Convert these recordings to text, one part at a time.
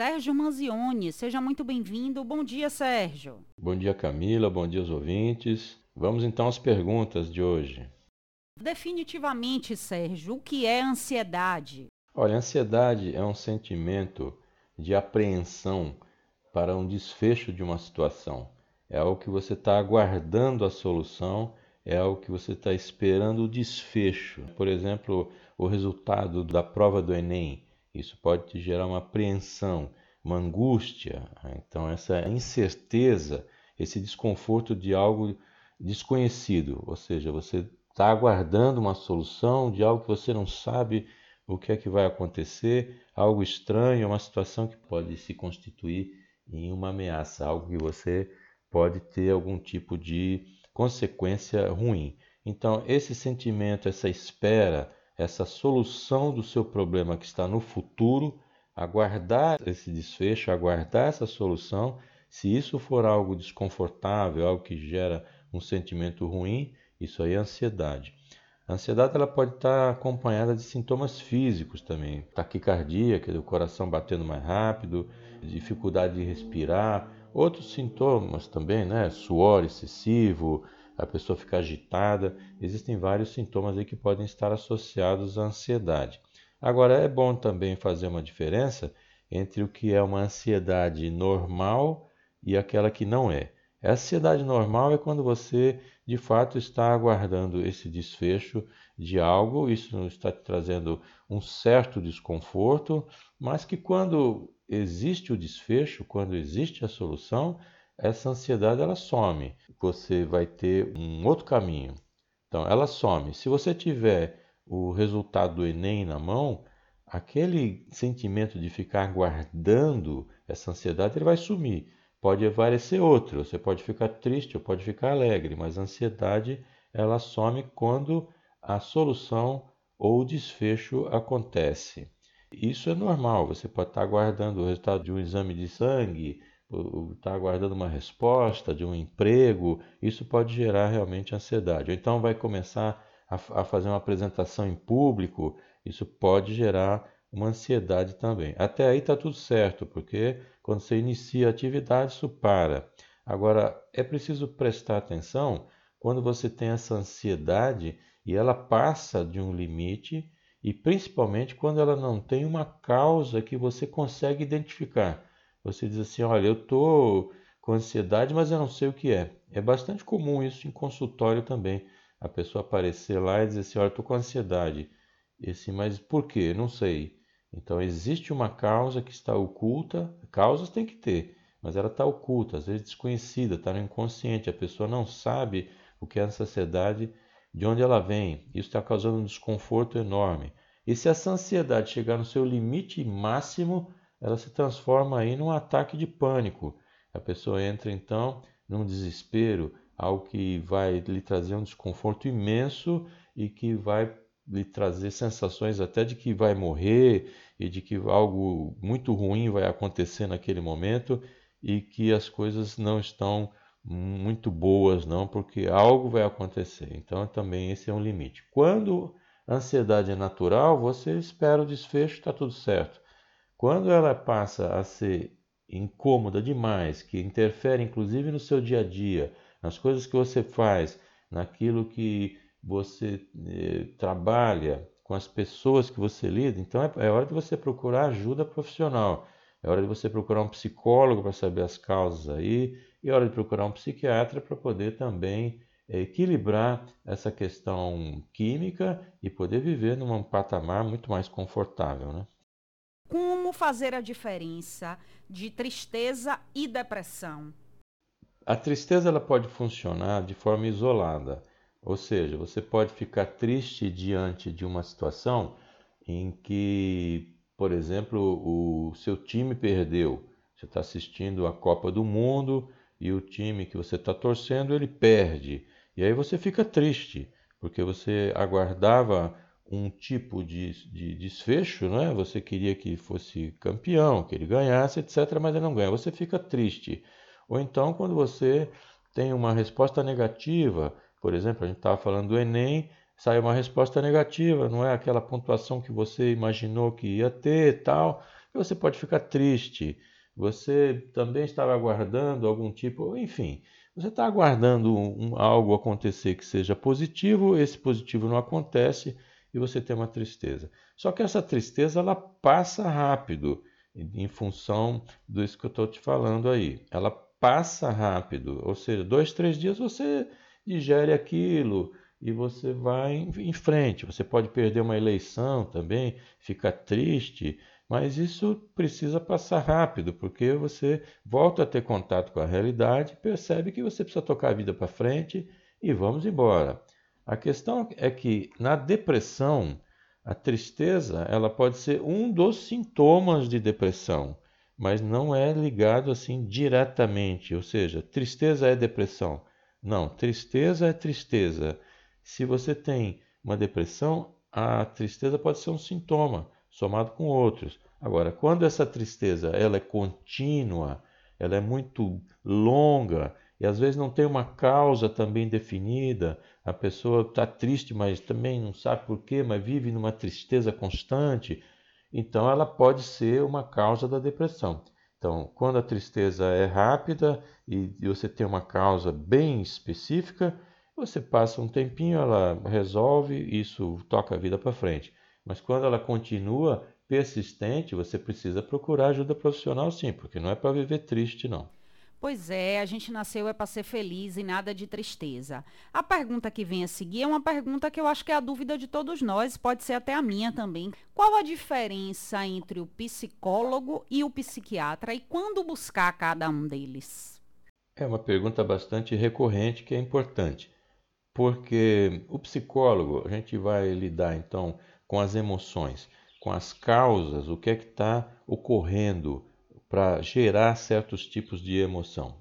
Sérgio Manzioni. Seja muito bem-vindo. Bom dia, Sérgio. Bom dia, Camila. Bom dia aos ouvintes. Vamos então às perguntas de hoje. Definitivamente, Sérgio, o que é ansiedade? Olha, ansiedade é um sentimento de apreensão para um desfecho de uma situação. É algo que você está aguardando a solução, é algo que você está esperando o desfecho. Por exemplo, o resultado da prova do Enem. Isso pode te gerar uma apreensão, uma angústia. Então, essa incerteza, esse desconforto de algo desconhecido, ou seja, você está aguardando uma solução de algo que você não sabe o que é que vai acontecer, algo estranho, uma situação que pode se constituir em uma ameaça, algo que você pode ter algum tipo de consequência ruim. Então, esse sentimento, essa espera, essa solução do seu problema que está no futuro, aguardar esse desfecho, aguardar essa solução, se isso for algo desconfortável, algo que gera um sentimento ruim, isso aí é ansiedade. A ansiedade ela pode estar acompanhada de sintomas físicos também, taquicardia, que é o coração batendo mais rápido, dificuldade de respirar, outros sintomas também, né? Suor excessivo, a pessoa fica agitada. Existem vários sintomas aí que podem estar associados à ansiedade. Agora é bom também fazer uma diferença entre o que é uma ansiedade normal e aquela que não é. A ansiedade normal é quando você de fato está aguardando esse desfecho de algo, isso está te trazendo um certo desconforto, mas que quando existe o desfecho, quando existe a solução, essa ansiedade ela some. Você vai ter um outro caminho. Então ela some. Se você tiver o resultado do Enem na mão, aquele sentimento de ficar guardando essa ansiedade ele vai sumir pode aparecer outro. Você pode ficar triste ou pode ficar alegre, mas a ansiedade ela some quando a solução ou o desfecho acontece. Isso é normal. Você pode estar aguardando o resultado de um exame de sangue, estar aguardando uma resposta de um emprego. Isso pode gerar realmente ansiedade. Ou então vai começar a, a fazer uma apresentação em público. Isso pode gerar uma ansiedade também. Até aí está tudo certo, porque quando você inicia a atividade, isso para. Agora, é preciso prestar atenção quando você tem essa ansiedade e ela passa de um limite, e principalmente quando ela não tem uma causa que você consegue identificar. Você diz assim: olha, eu estou com ansiedade, mas eu não sei o que é. É bastante comum isso em consultório também. A pessoa aparecer lá e dizer assim: olha, estou com ansiedade. E assim, mas por quê? Não sei. Então existe uma causa que está oculta, causas tem que ter, mas ela está oculta, às vezes desconhecida, está no inconsciente, a pessoa não sabe o que é essa ansiedade, de onde ela vem. Isso está causando um desconforto enorme. E se essa ansiedade chegar no seu limite máximo, ela se transforma aí num ataque de pânico. A pessoa entra então num desespero, algo que vai lhe trazer um desconforto imenso e que vai lhe trazer sensações até de que vai morrer e de que algo muito ruim vai acontecer naquele momento e que as coisas não estão muito boas não, porque algo vai acontecer. Então também esse é um limite. Quando a ansiedade é natural, você espera o desfecho, está tudo certo. Quando ela passa a ser incômoda demais, que interfere inclusive no seu dia a dia, nas coisas que você faz, naquilo que você eh, trabalha, com as pessoas que você lida, então é, é hora de você procurar ajuda profissional. É hora de você procurar um psicólogo para saber as causas aí, e é hora de procurar um psiquiatra para poder também eh, equilibrar essa questão química e poder viver num patamar muito mais confortável, né? Como fazer a diferença de tristeza e depressão? A tristeza ela pode funcionar de forma isolada. Ou seja, você pode ficar triste diante de uma situação em que, por exemplo, o seu time perdeu. Você está assistindo a Copa do Mundo e o time que você está torcendo ele perde. E aí você fica triste, porque você aguardava um tipo de, de desfecho, né? você queria que fosse campeão, que ele ganhasse, etc., mas ele não ganha. Você fica triste. Ou então, quando você tem uma resposta negativa por exemplo, a gente estava falando do Enem, saiu uma resposta negativa, não é aquela pontuação que você imaginou que ia ter tal. você pode ficar triste, você também estava aguardando algum tipo, enfim, você está aguardando um, algo acontecer que seja positivo, esse positivo não acontece e você tem uma tristeza. Só que essa tristeza ela passa rápido em função disso que eu estou te falando aí. Ela passa rápido, ou seja, dois, três dias você digere aquilo e você vai em frente. Você pode perder uma eleição também, ficar triste, mas isso precisa passar rápido, porque você volta a ter contato com a realidade, percebe que você precisa tocar a vida para frente e vamos embora. A questão é que na depressão, a tristeza ela pode ser um dos sintomas de depressão, mas não é ligado assim diretamente, ou seja, tristeza é depressão. Não, tristeza é tristeza. Se você tem uma depressão, a tristeza pode ser um sintoma somado com outros. Agora, quando essa tristeza ela é contínua, ela é muito longa e às vezes não tem uma causa também definida, a pessoa está triste, mas também não sabe por quê, mas vive numa tristeza constante, então ela pode ser uma causa da depressão. Então, quando a tristeza é rápida e você tem uma causa bem específica, você passa um tempinho, ela resolve, isso toca a vida para frente. Mas quando ela continua persistente, você precisa procurar ajuda profissional sim, porque não é para viver triste não. Pois é, a gente nasceu é para ser feliz e nada de tristeza. A pergunta que vem a seguir é uma pergunta que eu acho que é a dúvida de todos nós, pode ser até a minha também. Qual a diferença entre o psicólogo e o psiquiatra e quando buscar cada um deles? É uma pergunta bastante recorrente que é importante, porque o psicólogo, a gente vai lidar então com as emoções, com as causas, o que é que está ocorrendo para gerar certos tipos de emoção.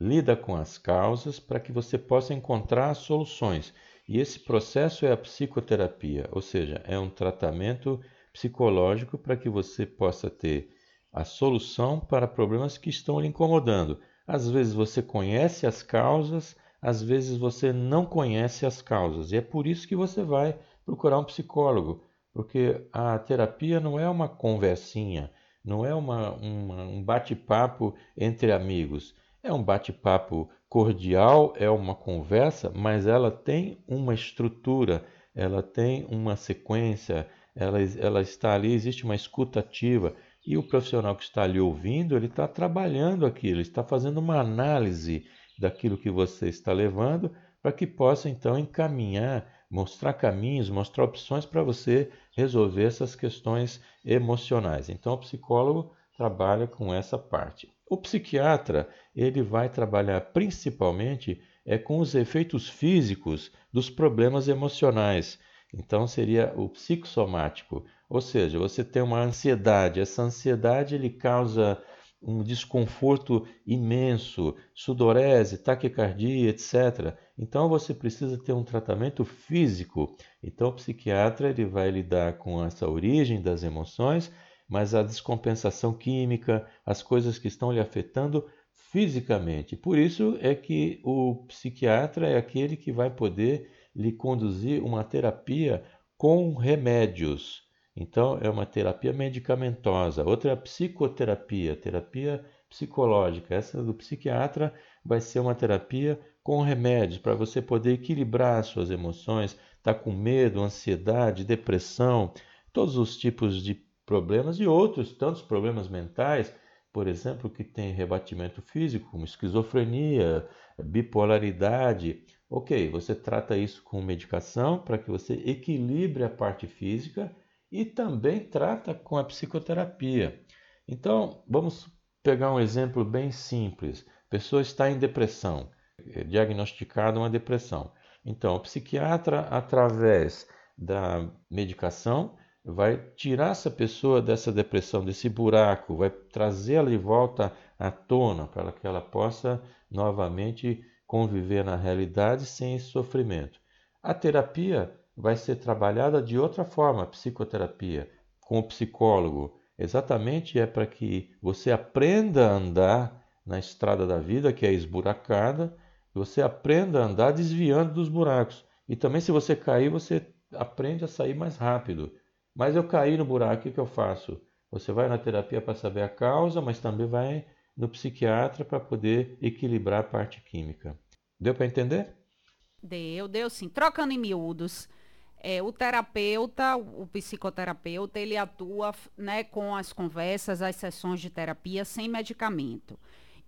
Lida com as causas para que você possa encontrar soluções. E esse processo é a psicoterapia, ou seja, é um tratamento psicológico para que você possa ter a solução para problemas que estão lhe incomodando. Às vezes você conhece as causas, às vezes você não conhece as causas, e é por isso que você vai procurar um psicólogo, porque a terapia não é uma conversinha, não é uma, uma um bate-papo entre amigos. É um bate-papo cordial, é uma conversa, mas ela tem uma estrutura, ela tem uma sequência, ela, ela está ali, existe uma escutativa. E o profissional que está ali ouvindo, ele está trabalhando aquilo, está fazendo uma análise daquilo que você está levando para que possa então encaminhar mostrar caminhos, mostrar opções para você resolver essas questões emocionais. Então, o psicólogo trabalha com essa parte. O psiquiatra, ele vai trabalhar principalmente é com os efeitos físicos dos problemas emocionais. Então seria o psicossomático, ou seja, você tem uma ansiedade, essa ansiedade ele causa um desconforto imenso, sudorese, taquicardia, etc. Então você precisa ter um tratamento físico. Então o psiquiatra ele vai lidar com essa origem das emoções, mas a descompensação química, as coisas que estão lhe afetando fisicamente. Por isso é que o psiquiatra é aquele que vai poder lhe conduzir uma terapia com remédios. Então é uma terapia medicamentosa, outra é a psicoterapia, terapia psicológica. Essa do psiquiatra vai ser uma terapia com remédios para você poder equilibrar suas emoções, está com medo, ansiedade, depressão, todos os tipos de problemas e outros tantos problemas mentais, por exemplo, que tem rebatimento físico, como esquizofrenia, bipolaridade. Ok, você trata isso com medicação para que você equilibre a parte física e também trata com a psicoterapia. Então, vamos pegar um exemplo bem simples. A pessoa está em depressão. É diagnosticada uma depressão. Então, o psiquiatra, através da medicação, vai tirar essa pessoa dessa depressão, desse buraco, vai trazê-la de volta à tona para que ela possa novamente conviver na realidade sem esse sofrimento. A terapia vai ser trabalhada de outra forma, a psicoterapia, com o psicólogo. Exatamente é para que você aprenda a andar na estrada da vida, que é esburacada, você aprenda a andar desviando dos buracos. E também, se você cair, você aprende a sair mais rápido. Mas eu caí no buraco, o que eu faço? Você vai na terapia para saber a causa, mas também vai no psiquiatra para poder equilibrar a parte química. Deu para entender? Deu, deu sim. Trocando em miúdos, é, o terapeuta, o psicoterapeuta, ele atua né, com as conversas, as sessões de terapia sem medicamento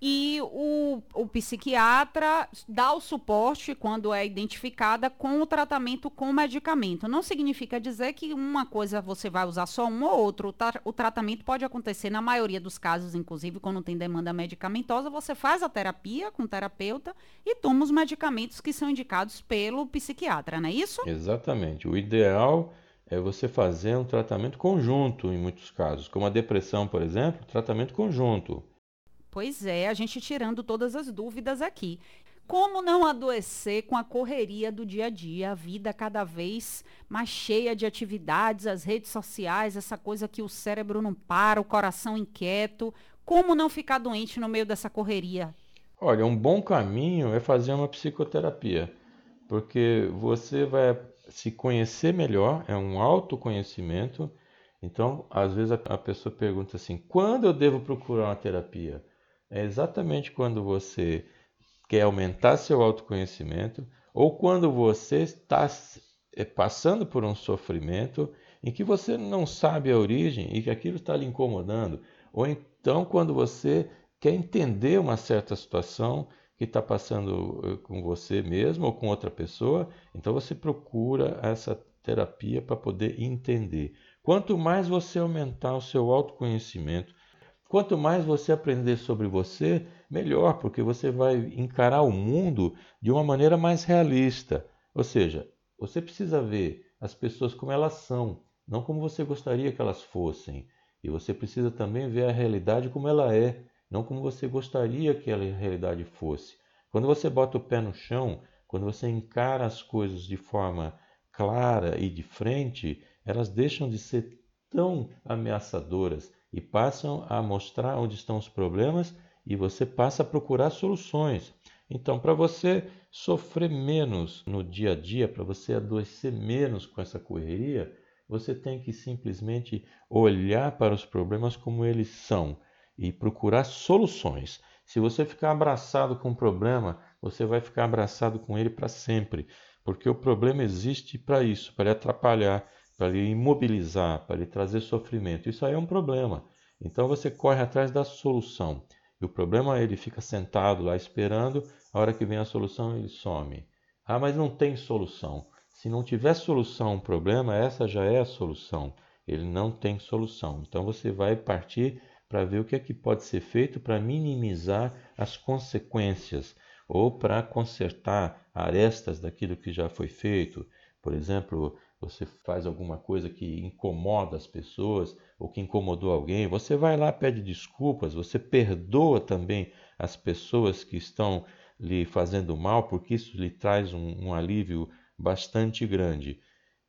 e o, o psiquiatra dá o suporte quando é identificada com o tratamento com medicamento. Não significa dizer que uma coisa você vai usar só um ou outro. O, tra o tratamento pode acontecer na maioria dos casos, inclusive quando tem demanda medicamentosa, você faz a terapia com o terapeuta e toma os medicamentos que são indicados pelo psiquiatra, não é isso? Exatamente. O ideal é você fazer um tratamento conjunto em muitos casos, como a depressão, por exemplo, tratamento conjunto. Pois é, a gente tirando todas as dúvidas aqui. Como não adoecer com a correria do dia a dia, a vida cada vez mais cheia de atividades, as redes sociais, essa coisa que o cérebro não para, o coração inquieto. Como não ficar doente no meio dessa correria? Olha, um bom caminho é fazer uma psicoterapia, porque você vai se conhecer melhor, é um autoconhecimento. Então, às vezes a pessoa pergunta assim: quando eu devo procurar uma terapia? É exatamente quando você quer aumentar seu autoconhecimento ou quando você está é, passando por um sofrimento em que você não sabe a origem e que aquilo está lhe incomodando, ou então quando você quer entender uma certa situação que está passando eh, com você mesmo ou com outra pessoa, então você procura essa terapia para poder entender. Quanto mais você aumentar o seu autoconhecimento, Quanto mais você aprender sobre você, melhor, porque você vai encarar o mundo de uma maneira mais realista. Ou seja, você precisa ver as pessoas como elas são, não como você gostaria que elas fossem. E você precisa também ver a realidade como ela é, não como você gostaria que a realidade fosse. Quando você bota o pé no chão, quando você encara as coisas de forma clara e de frente, elas deixam de ser tão ameaçadoras e passam a mostrar onde estão os problemas e você passa a procurar soluções. Então, para você sofrer menos no dia a dia, para você adoecer menos com essa correria, você tem que simplesmente olhar para os problemas como eles são e procurar soluções. Se você ficar abraçado com o problema, você vai ficar abraçado com ele para sempre, porque o problema existe para isso, para lhe atrapalhar, para lhe imobilizar, para lhe trazer sofrimento. Isso aí é um problema. Então você corre atrás da solução. E o problema ele fica sentado lá esperando, a hora que vem a solução ele some. Ah, mas não tem solução. Se não tiver solução um problema, essa já é a solução. Ele não tem solução. Então você vai partir para ver o que é que pode ser feito para minimizar as consequências ou para consertar arestas daquilo que já foi feito. Por exemplo, você faz alguma coisa que incomoda as pessoas ou que incomodou alguém, você vai lá, pede desculpas, você perdoa também as pessoas que estão lhe fazendo mal, porque isso lhe traz um, um alívio bastante grande.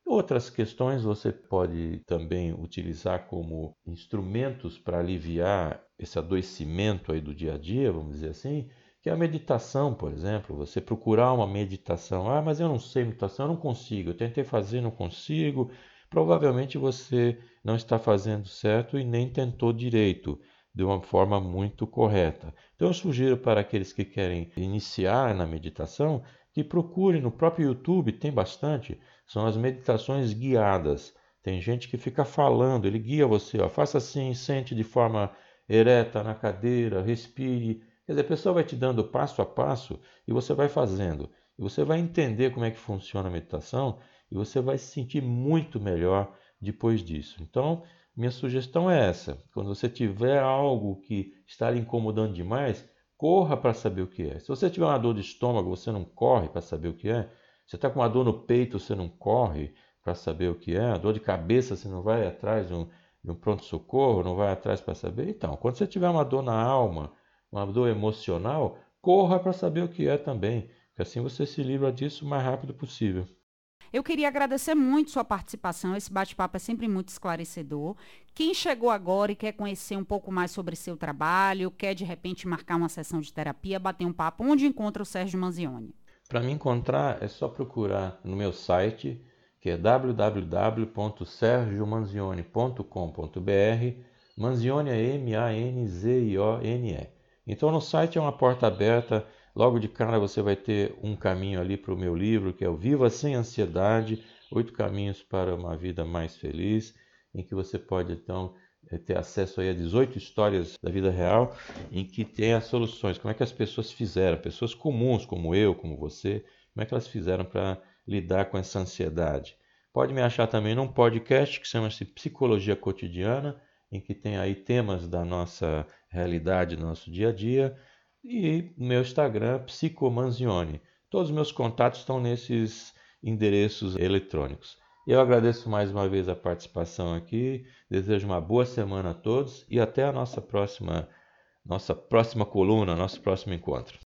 Outras questões você pode também utilizar como instrumentos para aliviar esse adoecimento aí do dia a dia, vamos dizer assim, a meditação, por exemplo, você procurar uma meditação. Ah, mas eu não sei meditação, eu não consigo. Eu tentei fazer, não consigo. Provavelmente você não está fazendo certo e nem tentou direito, de uma forma muito correta. Então eu sugiro para aqueles que querem iniciar na meditação que procurem no próprio YouTube, tem bastante, são as meditações guiadas. Tem gente que fica falando, ele guia você, ó, faça assim, sente de forma ereta na cadeira, respire Quer dizer, a pessoa vai te dando passo a passo e você vai fazendo. E você vai entender como é que funciona a meditação e você vai se sentir muito melhor depois disso. Então, minha sugestão é essa: quando você tiver algo que está lhe incomodando demais, corra para saber o que é. Se você tiver uma dor de estômago, você não corre para saber o que é. Você está com uma dor no peito, você não corre para saber o que é. A dor de cabeça, você não vai atrás de um, de um pronto-socorro, não vai atrás para saber. Então, quando você tiver uma dor na alma, uma dor emocional, corra para saber o que é também, que assim você se livra disso o mais rápido possível. Eu queria agradecer muito sua participação. Esse bate-papo é sempre muito esclarecedor. Quem chegou agora e quer conhecer um pouco mais sobre seu trabalho, quer de repente marcar uma sessão de terapia, bater um papo, onde encontra o Sérgio Manzioni? Para me encontrar é só procurar no meu site, que é www.sergiomanzioni.com.br Manzione é M-A-N-Z-I-O-N-E. Então no site é uma porta aberta. Logo de cara você vai ter um caminho ali para o meu livro, que é o Viva Sem Ansiedade, Oito Caminhos para uma Vida Mais Feliz, em que você pode então é, ter acesso aí a 18 histórias da vida real em que tem as soluções. Como é que as pessoas fizeram, pessoas comuns como eu, como você, como é que elas fizeram para lidar com essa ansiedade. Pode me achar também num podcast que chama-se Psicologia Cotidiana, em que tem aí temas da nossa realidade, do nosso dia a dia, e meu Instagram, Psicomanzione. Todos os meus contatos estão nesses endereços eletrônicos. Eu agradeço mais uma vez a participação aqui, desejo uma boa semana a todos e até a nossa próxima nossa próxima coluna, nosso próximo encontro.